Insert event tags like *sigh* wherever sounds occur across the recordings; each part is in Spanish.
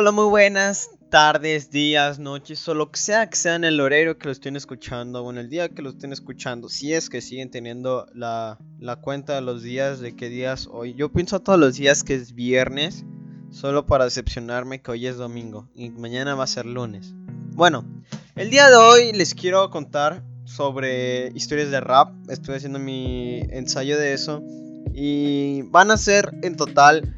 Hola, muy buenas tardes, días, noches, o lo que sea que sea en el horario que lo estén escuchando, o en el día que lo estén escuchando, si es que siguen teniendo la, la cuenta de los días, de qué días hoy. Yo pienso todos los días que es viernes, solo para decepcionarme que hoy es domingo y mañana va a ser lunes. Bueno, el día de hoy les quiero contar sobre historias de rap, estoy haciendo mi ensayo de eso, y van a ser en total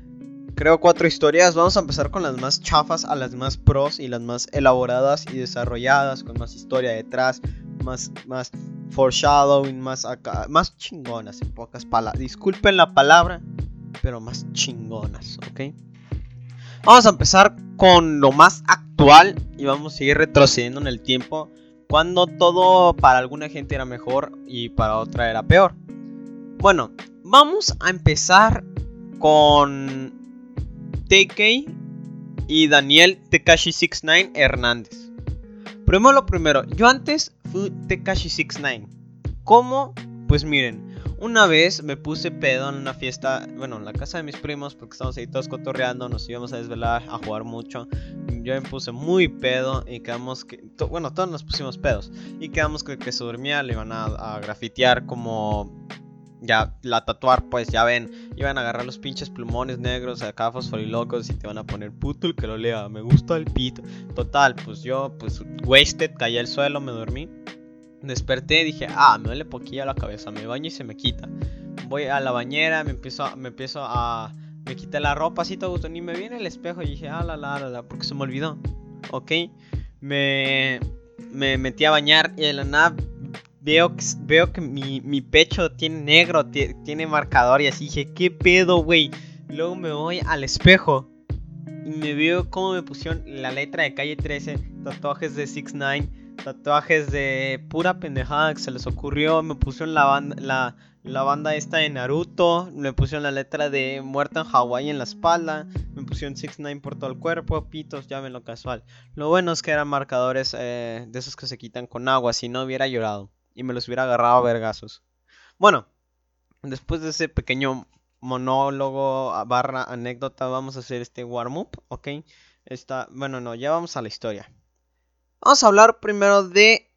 creo cuatro historias. Vamos a empezar con las más chafas a las más pros y las más elaboradas y desarrolladas, con más historia detrás, más, más foreshadowing, más más chingonas en pocas palabras. Disculpen la palabra, pero más chingonas, ¿ok? Vamos a empezar con lo más actual y vamos a seguir retrocediendo en el tiempo cuando todo para alguna gente era mejor y para otra era peor. Bueno, vamos a empezar con TK y Daniel Tekashi 69 Hernández. Primero lo primero, yo antes fui Tekashi 69. ¿Cómo? Pues miren, una vez me puse pedo en una fiesta, bueno, en la casa de mis primos, porque estábamos ahí todos cotorreando, nos íbamos a desvelar, a jugar mucho. Yo me puse muy pedo y quedamos que, bueno, todos nos pusimos pedos. Y quedamos que, que se dormía, le iban a, a grafitear como ya la tatuar, pues ya ven, iban a agarrar los pinches plumones negros acá fosforilocos y te van a poner puto el que lo lea, me gusta el pito. Total, pues yo, pues wasted, caí al suelo, me dormí. Desperté dije, ah, me duele poquillo la cabeza, me baño y se me quita. Voy a la bañera, me empiezo, me empiezo a. Me quité la ropa así todo gusto, ni me viene el espejo y dije, ah, la, la, la, la, porque se me olvidó. Ok, me, me metí a bañar y la nada veo, veo que mi, pecho tiene negro, tiene marcador y así dije, ¿qué pedo, güey? Luego me voy al espejo y me veo cómo me pusieron la letra de calle 13, tatuajes de 6 9 tatuajes de pura pendejada que se les ocurrió, me pusieron la banda, la, la banda esta de Naruto, me pusieron la letra de Muerta en Hawái en la espalda, me pusieron 6 9 por todo el cuerpo, pitos, ya ven lo casual. Lo bueno es que eran marcadores eh, de esos que se quitan con agua, si no hubiera llorado y me los hubiera agarrado a vergazos. Bueno, después de ese pequeño monólogo barra anécdota, vamos a hacer este warm-up, ¿ok? Esta, bueno, no, ya vamos a la historia. Vamos a hablar primero de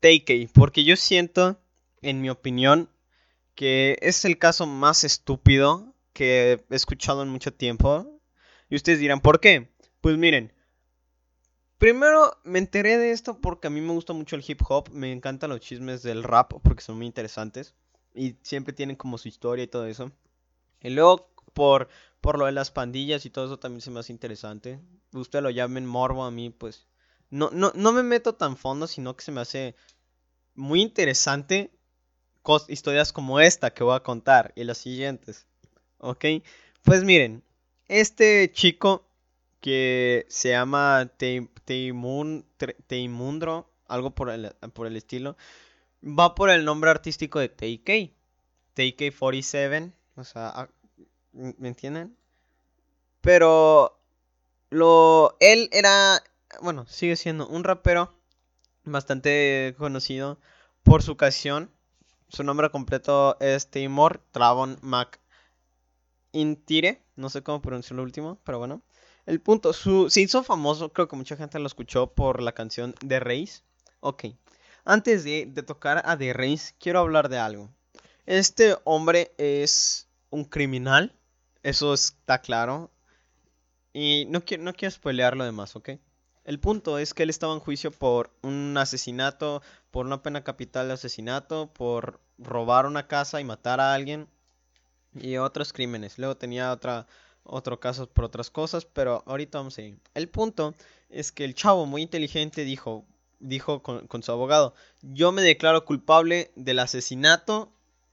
Takei, porque yo siento, en mi opinión, que es el caso más estúpido que he escuchado en mucho tiempo. Y ustedes dirán, ¿por qué? Pues miren, Primero me enteré de esto porque a mí me gusta mucho el hip hop, me encantan los chismes del rap porque son muy interesantes y siempre tienen como su historia y todo eso. Y luego por, por lo de las pandillas y todo eso también se me hace interesante. Usted lo llamen morbo a mí, pues no, no, no me meto tan fondo, sino que se me hace muy interesante historias como esta que voy a contar y las siguientes. ¿Ok? Pues miren, este chico que se llama Teimundro, algo por el, por el estilo, va por el nombre artístico de TK. TK47, o sea, ah, ¿me entienden? Pero lo él era, bueno, sigue siendo un rapero bastante conocido por su canción. Su nombre completo es Timor Travon Mac Intire, no sé cómo pronunciar lo último, pero bueno. El punto, su, se hizo famoso, creo que mucha gente lo escuchó por la canción de Reis. Ok, antes de, tocar a The Reis, quiero hablar de algo. Este hombre es un criminal, eso está claro. Y no quiero, no quiero spoilear lo demás, ¿ok? El punto es que él estaba en juicio por un asesinato, por una pena capital de asesinato, por robar una casa y matar a alguien y otros crímenes. Luego tenía otra otro caso por otras cosas, pero ahorita vamos a ir. El punto es que el chavo muy inteligente dijo, dijo con, con, su abogado, yo me declaro culpable del asesinato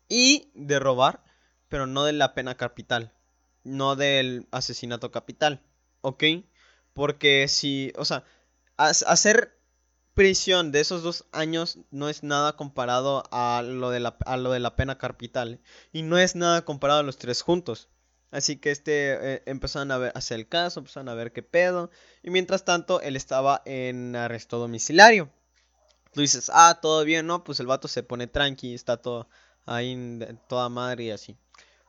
y de robar, pero no de la pena capital, no del asesinato capital, ¿ok? Porque si, o sea, hacer prisión de esos dos años no es nada comparado a lo de la, a lo de la pena capital y no es nada comparado a los tres juntos. Así que este eh, empezaron a ver, hacer el caso, empezaron a ver qué pedo. Y mientras tanto, él estaba en arresto domiciliario. Tú dices, ah, todo bien, ¿no? Pues el vato se pone tranqui, está todo ahí toda madre y así.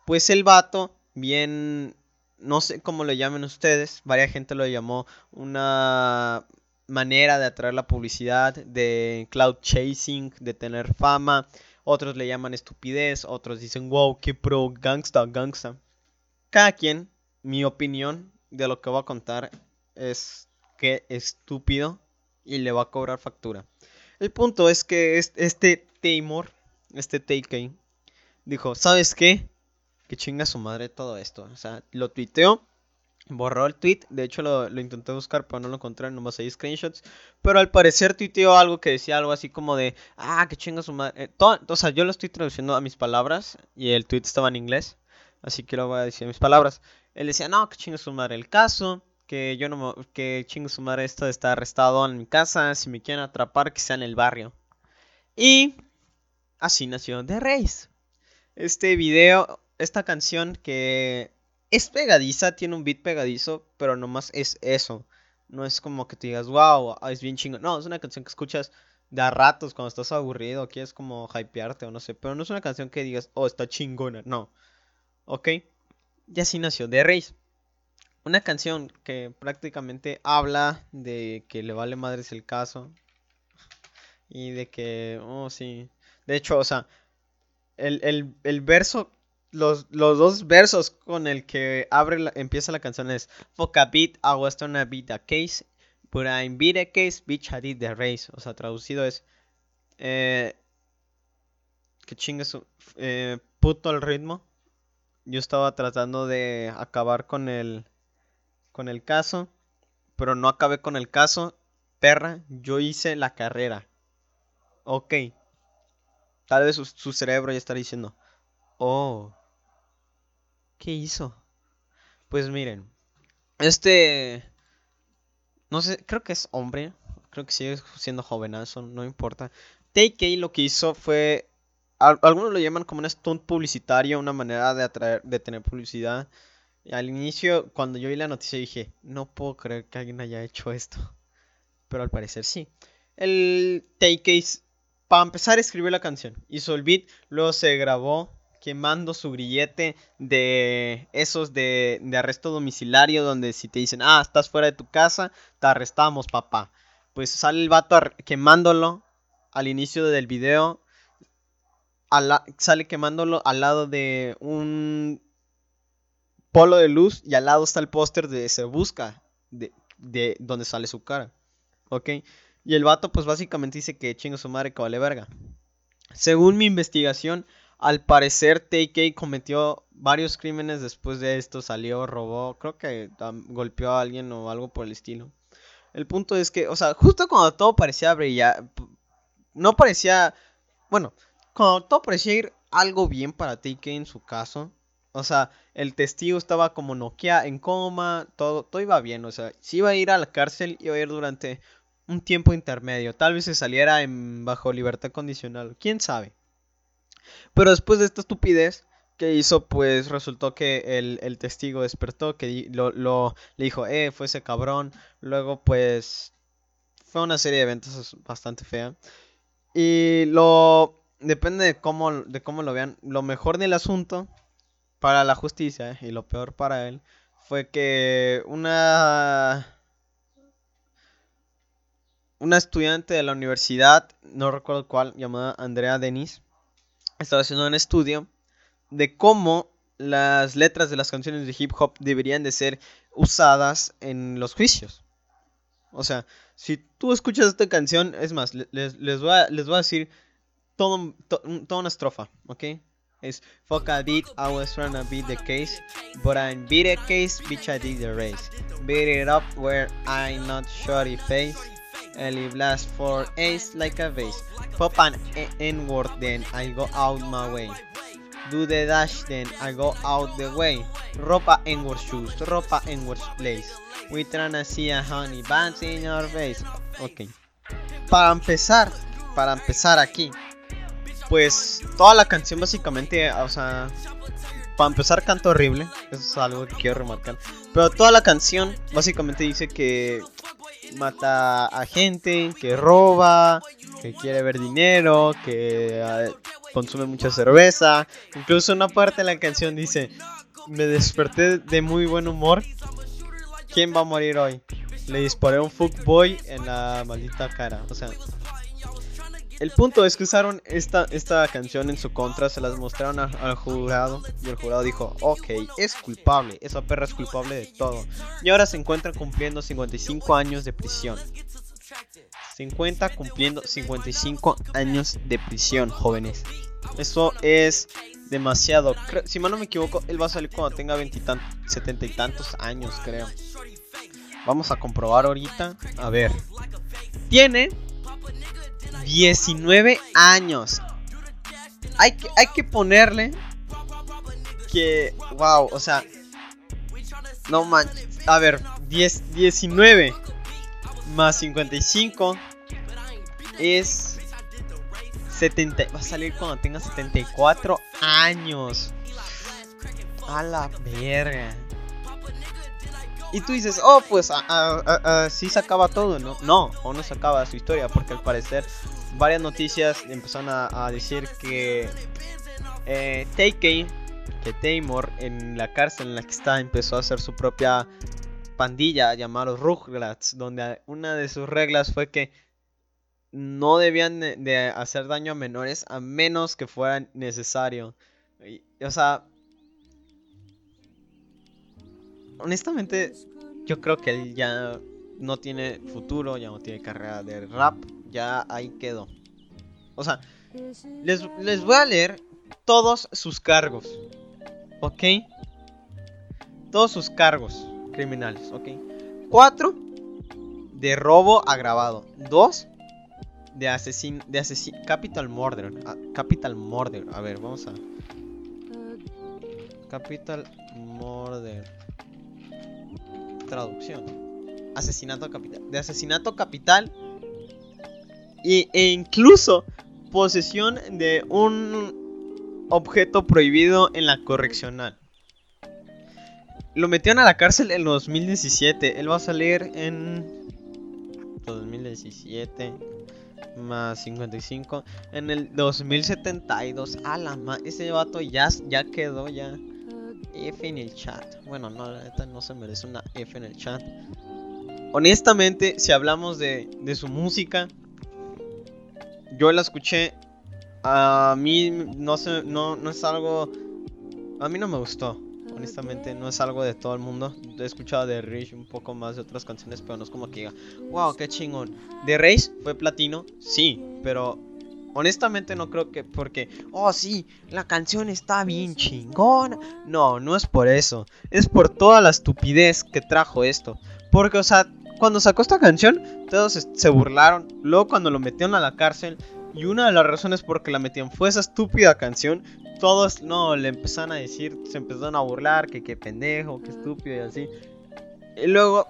Pues el vato, bien, no sé cómo lo llamen ustedes, varias gente lo llamó una manera de atraer la publicidad, de cloud chasing, de tener fama. Otros le llaman estupidez, otros dicen, wow, qué pro, gangsta, gangsta. Cada quien, mi opinión de lo que voy a contar es que estúpido y le va a cobrar factura. El punto es que este Taymor, este TK, dijo, ¿sabes qué? Que chinga su madre todo esto. O sea, lo tuiteó borró el tweet. De hecho, lo, intenté buscar, pero no lo encontré. Nomás hay screenshots. Pero al parecer tuiteó algo que decía algo así como de: Ah, que chinga su madre. Eh, o sea, yo lo estoy traduciendo a mis palabras. Y el tweet estaba en inglés. Así que lo voy a decir a mis palabras. Él decía: No, que chinga su madre el caso. Que yo no me, Que chinga su esto de estar arrestado en mi casa. Si me quieren atrapar, que sea en el barrio. Y así nació The Race. Este video, esta canción que es pegadiza, tiene un beat pegadizo, pero nomás es eso. No es como que te digas, wow, es bien chingón. No, es una canción que escuchas de a ratos cuando estás aburrido, quieres como hypearte o no sé. Pero no es una canción que digas, oh, está chingona. No. ¿Ok? Y así nació The Race. Una canción que prácticamente habla de que le vale madres el caso. Y de que, oh, sí. De hecho, o sea, el, el, el verso los, dos versos con el que abre empieza la canción es Fuck a beat, I was gonna beat case, but I beat case, bitch I did the race. O sea, traducido es eh, que chingue eh, puto el ritmo. Yo estaba tratando de acabar con el con el caso, pero no acabé con el caso. Perra, yo hice la carrera. Ok. Tal vez su, su cerebro ya estaría diciendo, oh, ¿Qué hizo? Pues miren, este... No sé, creo que es hombre. Creo que sigue siendo jovenazo, no importa. TK lo que hizo fue... Algunos lo llaman como un stunt publicitario, una manera de atraer, de tener publicidad. Al inicio, cuando yo vi la noticia, dije, no puedo creer que alguien haya hecho esto. Pero al parecer sí. El TK, para empezar, escribió la canción. Hizo el beat, luego se grabó quemando su grillete de esos de, arresto domiciliario donde si te dicen, ah, estás fuera de tu casa, te arrestamos, papá. Pues sale el vato quemándolo al inicio del video. Sale quemándolo al lado de un polo de luz y al lado está el póster de Se Busca, de, de donde sale su cara. ¿Ok? Y el vato pues básicamente dice que chingo su madre que vale verga. Según mi investigación, al parecer, TK cometió varios crímenes después de esto. Salió, robó, creo que golpeó a alguien o algo por el estilo. El punto es que, o sea, justo cuando todo parecía brillar, no parecía, bueno, cuando todo parecía ir algo bien para TK en su caso. O sea, el testigo estaba como noquea, en coma, todo, todo iba bien. O sea, si iba a ir a la cárcel, iba a ir durante un tiempo intermedio. Tal vez se saliera en, bajo libertad condicional. ¿Quién sabe? Pero después de esta estupidez que hizo, pues resultó que el, testigo despertó, que lo, lo, le dijo, eh, fue ese cabrón. Luego, pues, fue una serie de eventos bastante fea. Y lo, depende de cómo, de cómo lo vean, lo mejor del asunto para la justicia y lo peor para él fue que una una estudiante de la universidad, no recuerdo cuál, llamada Andrea Denis, estaba haciendo un estudio de cómo las letras de las canciones de hip hop deberían de ser usadas en los juicios. O sea, si tú escuchas esta canción, es más, les, les, voy, a, les voy a decir todo, toda una estrofa, ¿ok? Es Fuck I did, I was trying to beat the case, but I beat the case, bitch I did the race. Beat it up where I not shorty face. Ellie blast for ace like a vase. Pop an N-word, then I go out my way. Do the dash, then I go out the way. Ropa N-word shoes, ropa N-word place. We tryna see a honey buns in your face. Ok. Para empezar, para empezar aquí, pues toda la canción básicamente, o sea, para empezar canto horrible, eso es algo que quiero remarcar. Pero toda la canción básicamente dice que mata a gente, que roba, que quiere ver dinero, que ah, consume mucha cerveza. Incluso una parte de la canción dice, me desperté de muy buen humor. ¿Quién va a morir hoy? Le disparé un fuckboy en la maldita cara. O sea, el punto es que usaron esta, esta canción en su contra, se las mostraron al, jurado y el jurado dijo, ok, es culpable, esa perra es culpable de todo. Y ahora se encuentra cumpliendo 55 años de prisión. 50 cumpliendo 55 años de prisión, jóvenes. Eso es demasiado. Si mal no me equivoco, él va a salir cuando tenga 70 y tantos años, creo. Vamos a comprobar ahorita. A ver. Tiene 19 años. Hay que, hay que ponerle que, wow, o sea, no manches. A ver, 10, 19 más 55 es 70. Va a salir cuando tenga 74 años. A la verga. Y tú dices, oh, pues así se acaba todo, ¿no? No, o no se acaba su historia, porque al parecer varias noticias empezaron a, decir que eh, que Taymor, en la cárcel en la que está, empezó a hacer su propia pandilla llamada Rugrats, donde una de sus reglas fue que no debían de, hacer daño a menores a menos que fuera necesario. o sea, honestamente, yo creo que él ya no tiene futuro, ya no tiene carrera de rap, ya ahí quedó. O sea, les, les voy a leer todos sus cargos, ¿ok? Todos sus cargos criminales, ¿ok? Cuatro de robo agravado. Dos de asesin de asesin capital murder, ah, capital murder. A ver, vamos a capital murder traducción. Asesinato capital. De asesinato capital. Y, e incluso posesión de un objeto prohibido en la correccional. Lo metieron a la cárcel en 2017. Él va a salir en 2017 más 55 en el 2072. A la ese vato ya, ya quedó ya F en el chat. Bueno, no, la no se merece una F en el chat. Honestamente, si hablamos de su música, yo la escuché. A mí no, sé, no, no es algo. A mí no me gustó. Honestamente, no es algo de todo el mundo. He escuchado de Rich un poco más de otras canciones, pero no es como que diga, wow, qué chingón. De Rage fue platino, sí, pero Honestamente no creo que porque, oh sí, la canción está bien chingona. No, no es por eso. Es por toda la estupidez que trajo esto. Porque, o sea, cuando sacó esta canción, todos se burlaron. Luego cuando lo metieron a la cárcel, y una de las razones por que la metían fue esa estúpida canción. Todos, no, le empezaron a decir, se empezaron a burlar, que qué pendejo, que estúpido y así. Luego,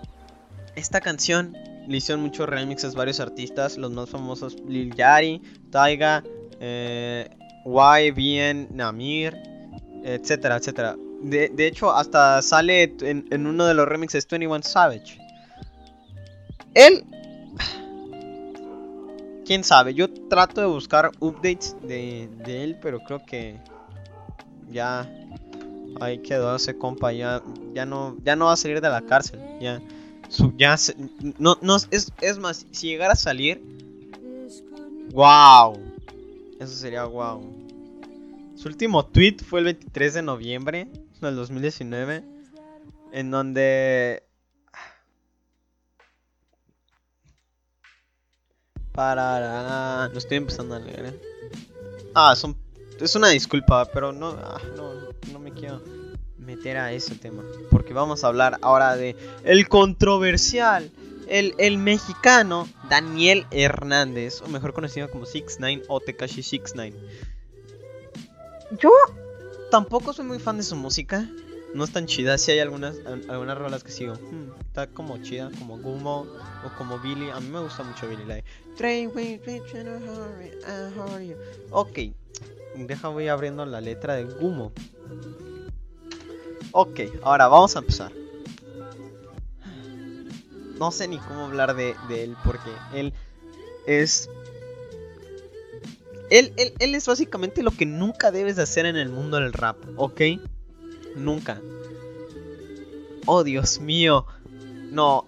esta canción le hicieron muchos remixes varios artistas, los más famosos Lil Yari, Taiga, eh, YBN, Namir, etcétera, etcétera. De, hecho, hasta sale en, uno de los remixes 21 Savage. Él... Quién sabe, yo trato de buscar updates de, él, pero creo que ya ahí quedó ese compa, ya, ya, no, ya no va a salir de la cárcel, ya ya no, no, es, es más, si llegara a salir, wow, eso sería wow. Su último tweet fue el 23 de noviembre del 2019, en donde para, no estoy empezando a leer. ¿eh? Ah, son, es una disculpa, pero no, ah, no, no me quiero meter a ese tema. Porque vamos a hablar ahora de el controversial, el, el mexicano Daniel Hernández, o mejor conocido como 69 o Tekashi 69. Yo tampoco soy muy fan de su música. No es tan chida. Si hay algunas, algunas rolas que sigo. Hmm, está como chida, como Gumo o como Billy. A mí me gusta mucho Billy. Like, ok, deja voy abriendo la letra de Gumo. Ok, ahora vamos a empezar. No sé ni cómo hablar de, él porque él es... Él, él, es básicamente lo que nunca debes de hacer en el mundo del rap, ¿ok? Nunca. Oh, Dios mío. No.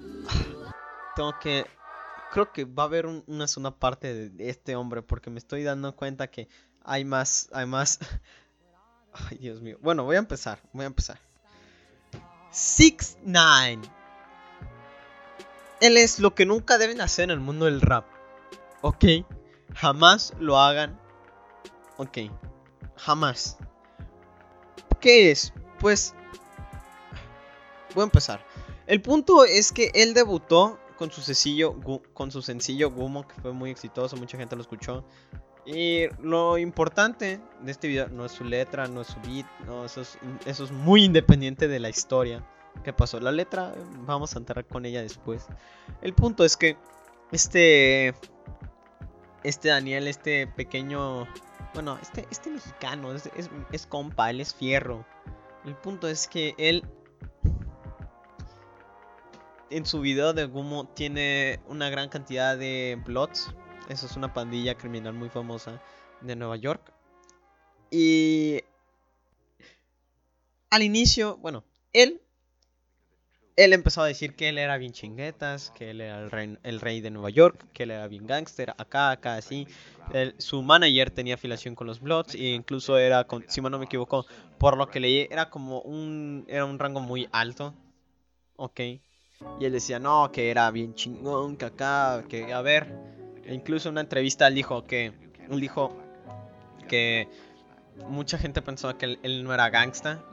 Tengo que... Creo que va a haber una segunda parte de este hombre porque me estoy dando cuenta que hay más... Hay más... *laughs* Ay, Dios mío. Bueno, voy a empezar. Voy a empezar. 6 9 Él es lo que nunca deben hacer en el mundo del rap. ¿Ok? Jamás lo hagan. Ok. Jamás. ¿Qué es? Pues... Voy a empezar. El punto es que él debutó con su sencillo, con su sencillo Gumo, que fue muy exitoso, mucha gente lo escuchó. Y lo importante de este video no es su letra, no es su beat, no, eso es, eso es muy independiente de la historia que pasó. La letra, vamos a entrar con ella después. El punto es que este, este Daniel, este pequeño, bueno, este, este mexicano, es, es, es compa, él es fierro. El punto es que él en su video de Gumo tiene una gran cantidad de Bloods. Eso es una pandilla criminal muy famosa de Nueva York. Y al inicio, bueno, él él empezó a decir que él era bien chinguetas, que él era el rey, de Nueva York, que él era bien gangster, acá, acá, así. su manager tenía afiliación con los Bloods e incluso era, si no me equivoco, por lo que leí, era como un, era un rango muy alto. Ok. Y él decía, no, que era bien chingón, que acá, que a ver. E incluso en una entrevista él dijo que, él dijo que mucha gente pensaba que él, no era gangsta.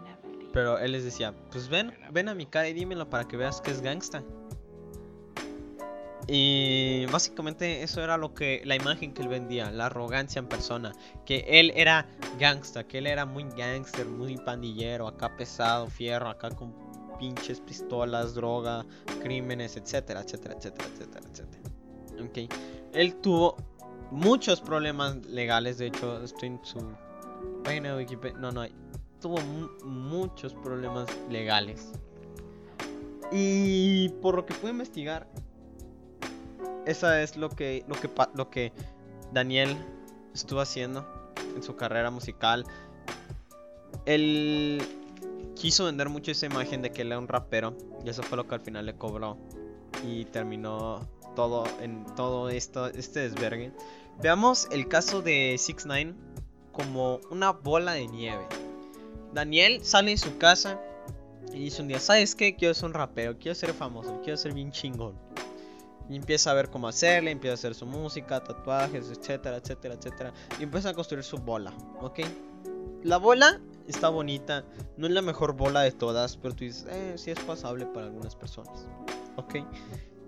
Pero él les decía, pues ven, ven a mi cara y dímelo para que veas que es gangsta. Y básicamente eso era lo que la imagen que él vendía, la arrogancia en persona, que él era gangsta, que él era muy gangster, muy pandillero, acá pesado, fierro, acá con pinches pistolas, droga, crímenes, etcétera, etcétera, etcétera, etcétera, etcétera. Ok. Él tuvo muchos problemas legales, de hecho, estoy en su página de Wikipedia. No, no hay. Tuvo muchos problemas legales. Y por lo que pude investigar, esa es lo que, lo que, lo que Daniel estuvo haciendo en su carrera musical. Él quiso vender mucho esa imagen de que él era un rapero y eso fue lo que al final le cobró y terminó todo en todo esto este desvergue. Veamos el caso de 6 9 como una bola de nieve. Daniel sale de su casa y dice un día, ¿sabes qué? Quiero ser un rapero, quiero ser famoso, quiero ser bien chingón. Y empieza a ver cómo hacerle, empieza a hacer su música, tatuajes, etcétera, etcétera, etcétera. Y empieza a construir su bola, ¿ok? La bola está bonita. No es la mejor bola de todas, pero tú dices, eh, sí es pasable para algunas personas. Ok.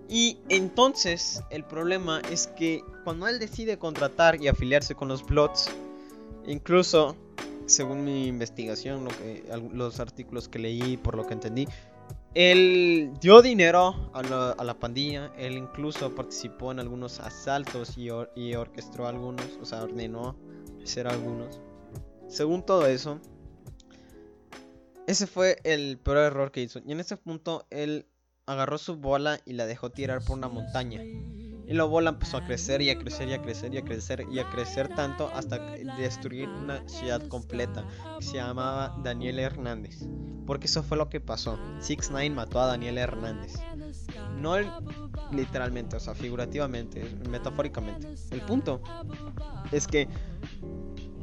Y entonces el problema es que cuando él decide contratar y afiliarse con los Bloods, incluso según mi investigación, lo que, los artículos que leí, por lo que entendí, él dio dinero a la, a la pandilla, él incluso participó en algunos asaltos y, y orquestó algunos, o sea, ordenó hacer algunos. Según todo eso, ese fue el peor error que hizo. Y en ese punto él agarró su bola y la dejó tirar por una montaña. Y la empezó a crecer y a crecer y a crecer y a crecer y a crecer tanto hasta destruir una ciudad completa se llamaba Daniel Hernández. Porque eso fue lo que pasó. 6 9 mató a Daniel Hernández. No literalmente, o sea, figurativamente, metafóricamente. El punto es que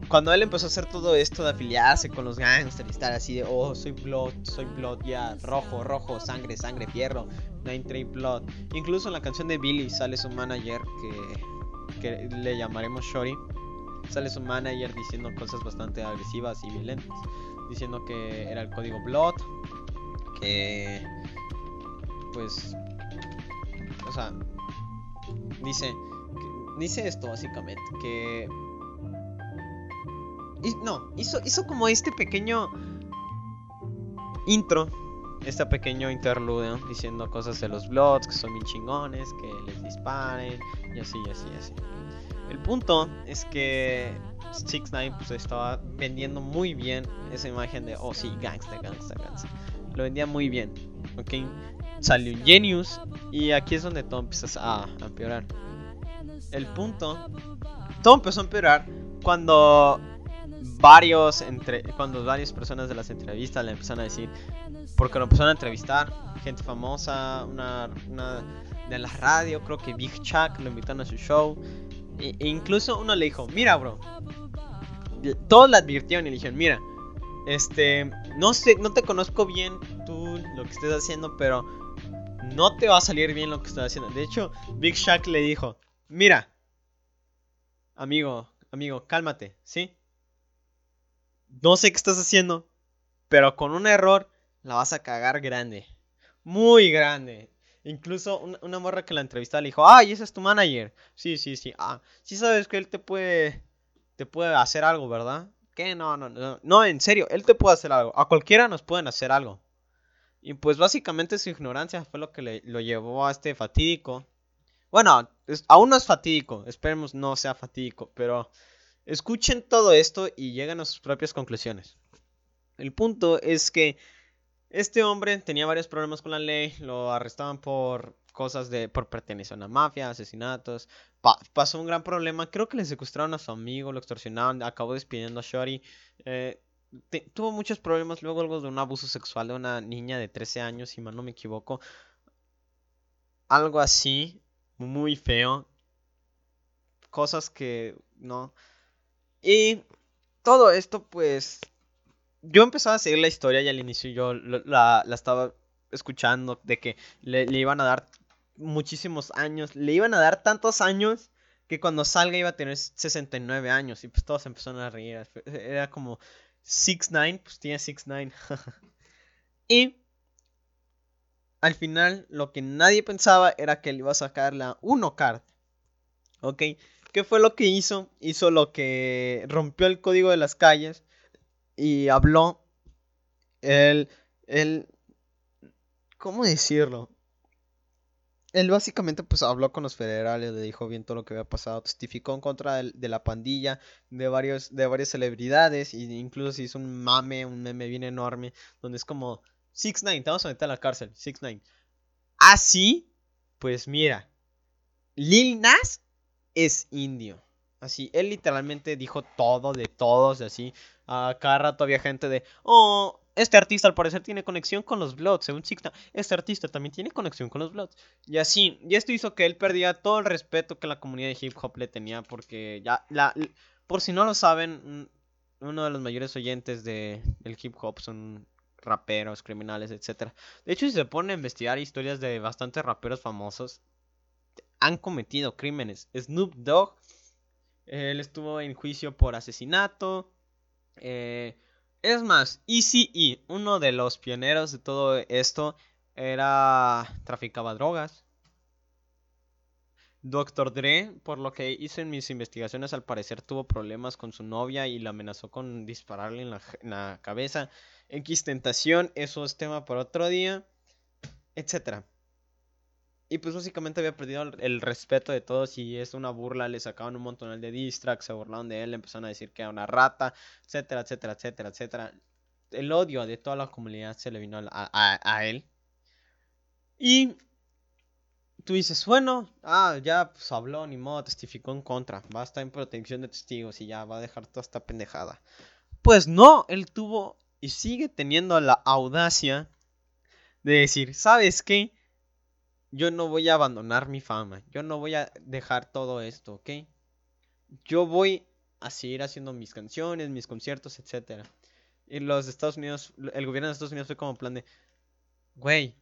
cuando él empezó a hacer todo esto de afiliarse con los gangsters y estar así de, oh, soy Blood, soy Blood, ya, rojo, rojo, sangre, sangre, fierro, Nine Trade Blood. Incluso en la canción de Billy sale su manager, que, que le llamaremos Shorty, sale su manager diciendo cosas bastante agresivas y violentas. Diciendo que era el código Blood, que, pues, o sea, dice, dice esto básicamente, que no, hizo, hizo como este pequeño intro, este pequeño interludio diciendo cosas de los Bloods que son bien chingones, que les disparen y así, y así, y así. El punto es que 6 9 pues estaba vendiendo muy bien esa imagen de, oh sí, gangsta, gangsta, gangsta. Lo vendía muy bien, ok. Salió Genius y aquí es donde todo empieza a, a empeorar. El punto, todo empezó a empeorar cuando varios entre cuando varias personas de las entrevistas le empezaron a decir porque lo empezaron a entrevistar gente famosa una, una de la radio creo que Big Chuck lo invitaron a su show. E, incluso uno le dijo mira bro todos le advirtieron y le dijeron mira este no sé no te conozco bien tú lo que estés haciendo pero no te va a salir bien lo que estás haciendo de hecho Big Chuck le dijo mira amigo amigo cálmate sí no sé qué estás haciendo, pero con un error la vas a cagar grande. Muy grande. Incluso una, morra que la entrevista le dijo, ay, ese es tu manager. Sí, sí, sí. Ah, sí sabes que él te puede, te puede hacer algo, ¿verdad? ¿Qué? No, no, no. No, en serio, él te puede hacer algo. A cualquiera nos pueden hacer algo. Y pues básicamente su ignorancia fue lo que le, lo llevó a este fatídico. Bueno, aún no es fatídico. Esperemos no sea fatídico, pero Escuchen todo esto y lleguen a sus propias conclusiones. El punto es que este hombre tenía varios problemas con la ley, lo arrestaban por cosas de por pertenecer a una mafia, asesinatos. pasó un gran problema, creo que le secuestraron a su amigo, lo extorsionaron, acabó despidiendo a Shori. Eh, tuvo muchos problemas, luego algo de un abuso sexual de una niña de 13 años, si mal no me equivoco. Algo así, muy feo. Cosas que no y todo esto, pues, yo empezaba a seguir la historia y al inicio yo la, estaba escuchando de que le, iban a dar muchísimos años, le iban a dar tantos años que cuando salga iba a tener 69 años y pues todos empezaron a reír. Era como 6'9, pues tiene 6'9. *laughs* y al final lo que nadie pensaba era que él iba a sacar la 1 card. ¿Ok? ¿Qué fue lo que hizo? Hizo lo que rompió el código de las calles y habló. Él, él, ¿cómo decirlo? Él básicamente pues habló con los federales, le dijo bien todo lo que había pasado, testificó en contra de, la pandilla, de varios, de varias celebridades, e incluso hizo un mame, un meme bien enorme, donde es como 6 9 te vamos a meter a la cárcel, 6 9 Así, pues mira, Lil Nas es indio. Así, él literalmente dijo todo de todos, así. A cada rato había gente de, oh, este artista al parecer tiene conexión con los Bloods, según Signa. Este artista también tiene conexión con los Bloods. Y así, y esto hizo que él perdiera todo el respeto que la comunidad de hip hop le tenía, porque ya, la, por si no lo saben, uno de los mayores oyentes de, del hip hop son raperos, criminales, etc. De hecho, si se pone a investigar historias de bastantes raperos famosos, han cometido crímenes. Snoop Dogg, él estuvo en juicio por asesinato. Eh, es más, ECE, uno de los pioneros de todo esto, era traficaba drogas. Dr. Dre, por lo que hice en mis investigaciones, al parecer tuvo problemas con su novia y la amenazó con dispararle en la, en la cabeza. X Tentación, eso es tema para otro día, etcétera. Y pues básicamente había perdido el, respeto de todos y es una burla, le sacaban un montón de distracts, se burlaban de él, empezaron a decir que era una rata, etcétera, etcétera, etcétera, etcétera. El odio de toda la comunidad se le vino a, él. Y tú dices, bueno, ah, ya pues habló, ni modo, testificó en contra, va a estar en protección de testigos y ya va a dejar toda esta pendejada. Pues no, él tuvo y sigue teniendo la audacia de decir, ¿sabes qué? Yo no voy a abandonar mi fama, yo no voy a dejar todo esto, ¿ok? Yo voy a seguir haciendo mis canciones, mis conciertos, etc. Y los Estados Unidos, el gobierno de Estados Unidos fue como plan de, güey,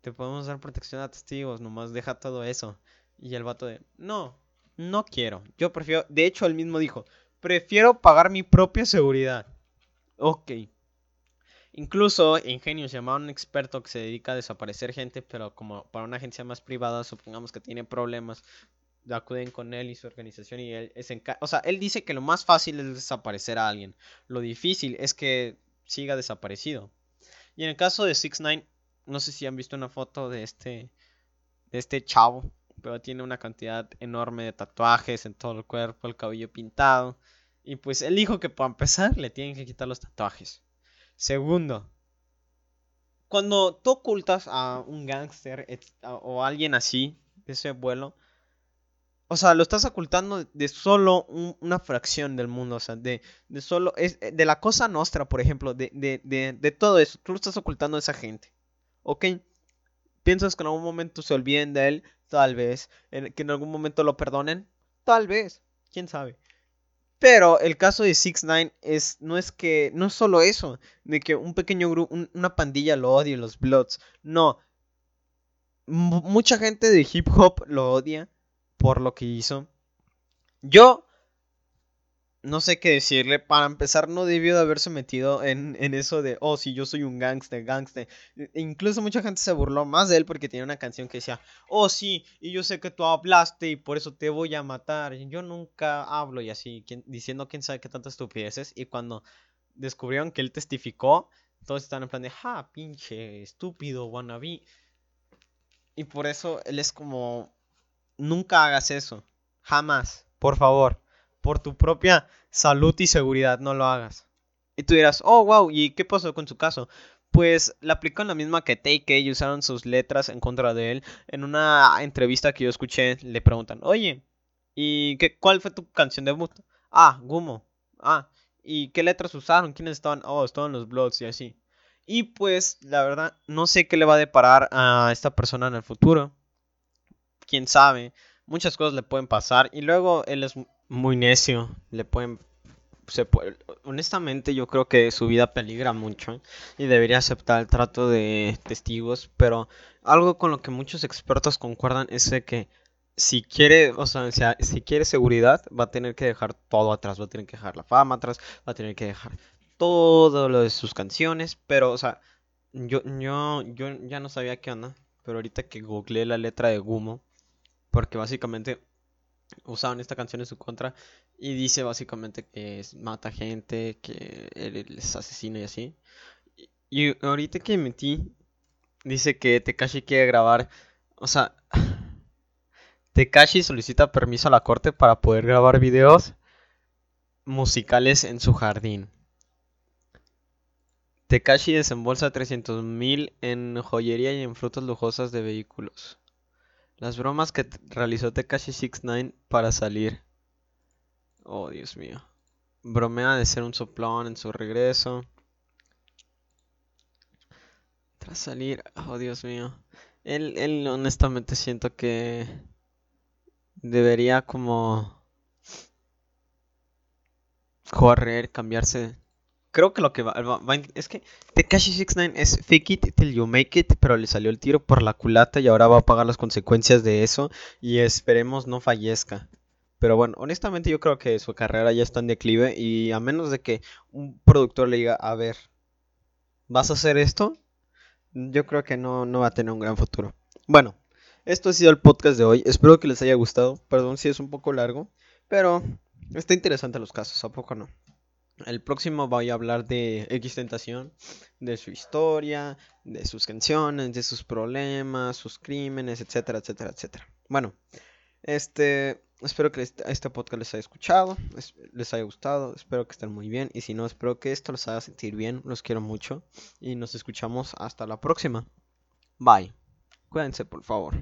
te podemos dar protección a testigos, nomás deja todo eso. Y el vato de, no, no quiero, yo prefiero, de hecho él mismo dijo, prefiero pagar mi propia seguridad. Ok, Incluso Ingenio llama a un experto que se dedica a desaparecer gente, pero como para una agencia más privada, supongamos que tiene problemas, acuden con él y su organización y él es O sea, él dice que lo más fácil es desaparecer a alguien. Lo difícil es que siga desaparecido. Y en el caso de 6 9 no sé si han visto una foto de este de este chavo, pero tiene una cantidad enorme de tatuajes en todo el cuerpo, el cabello pintado. Y pues él dijo que para empezar le tienen que quitar los tatuajes. Segundo, cuando tú ocultas a un gángster o alguien así, ese vuelo, O sea, lo estás ocultando de solo una fracción del mundo. O sea, de, de solo. Es, eh, de la cosa nuestra, por ejemplo. De, de, de, de todo eso. Tú lo estás ocultando a esa gente. ¿Ok? ¿Piensas que en algún momento se olviden de él? Tal vez. ¿Que en algún momento lo perdonen? Tal vez. ¿Quién sabe? Pero el caso de 6 9 es no es que no es solo eso, de que un pequeño grupo, una pandilla lo odie, los Bloods. No. mucha gente de hip hop lo odia por lo que hizo. Yo no sé qué decirle. Para empezar, no debió de haberse metido en, eso de, oh, si yo soy un gangster, gangster. E, incluso mucha gente se burló más de él porque tenía una canción que decía, oh, sí, y yo sé que tú hablaste y por eso te voy a matar. Yo nunca hablo y así, diciendo quién sabe qué tantas estupideces. Y cuando descubrieron que él testificó, todos están en plan de, ja, pinche estúpido, wannabe. Y por eso él es como, nunca hagas eso. Jamás, por favor por tu propia salud y seguridad no lo hagas. Y tú dirás, oh, wow, ¿y qué pasó con su caso? Pues le aplican la misma que Take y usaron sus letras en contra de él. En una entrevista que yo escuché, le preguntan, oye, ¿y qué, cuál fue tu canción de debut? Ah, Gumo. Ah, ¿y qué letras usaron? ¿Quiénes estaban? Oh, estaban los Bloods y así. Y pues, la verdad, no sé qué le va a deparar a esta persona en el futuro. Quién sabe. Muchas cosas le pueden pasar. Y luego él es muy necio. Le pueden. Se honestamente, yo creo que su vida peligra mucho y debería aceptar el trato de testigos. Pero algo con lo que muchos expertos concuerdan es de que si quiere, o sea, si quiere seguridad, va a tener que dejar todo atrás. Va a tener que dejar la fama atrás. Va a tener que dejar todo lo de sus canciones. Pero, o sea, yo, yo, yo ya no sabía qué onda. Pero ahorita que googleé la letra de Gumo, porque básicamente usaban esta canción en su contra y dice básicamente que mata gente, que él es asesino y así. Y, ahorita que metí, dice que Tekashi quiere grabar, o sea, *sighs* Tekashi solicita permiso a la corte para poder grabar videos musicales en su jardín. Tekashi desembolsa 300 mil en joyería y en frutas lujosas de vehículos. Las bromas que realizó Tekashi 69 para salir. Oh, Dios mío. Bromea de ser un soplón en su regreso. Tras salir, oh Dios mío. Él, él honestamente siento que debería como correr, cambiarse creo que lo que va, es que Tekashi 69 es fake it till you make it, pero le salió el tiro por la culata y ahora va a pagar las consecuencias de eso y esperemos no fallezca. Pero bueno, honestamente yo creo que su carrera ya está en declive y a menos de que un productor le diga, a ver, ¿vas a hacer esto? Yo creo que no, no va a tener un gran futuro. Bueno, esto ha sido el podcast de hoy. Espero que les haya gustado. Perdón si es un poco largo, pero está interesante los casos, ¿a poco no? El próximo voy a hablar de X Tentación, de su historia, de sus canciones, de sus problemas, sus crímenes, etcétera, etcétera, etcétera. Bueno, este, espero que este, podcast les haya escuchado, les haya gustado, espero que estén muy bien y si no, espero que esto los haga sentir bien, los quiero mucho y nos escuchamos hasta la próxima. Bye. Cuídense, por favor.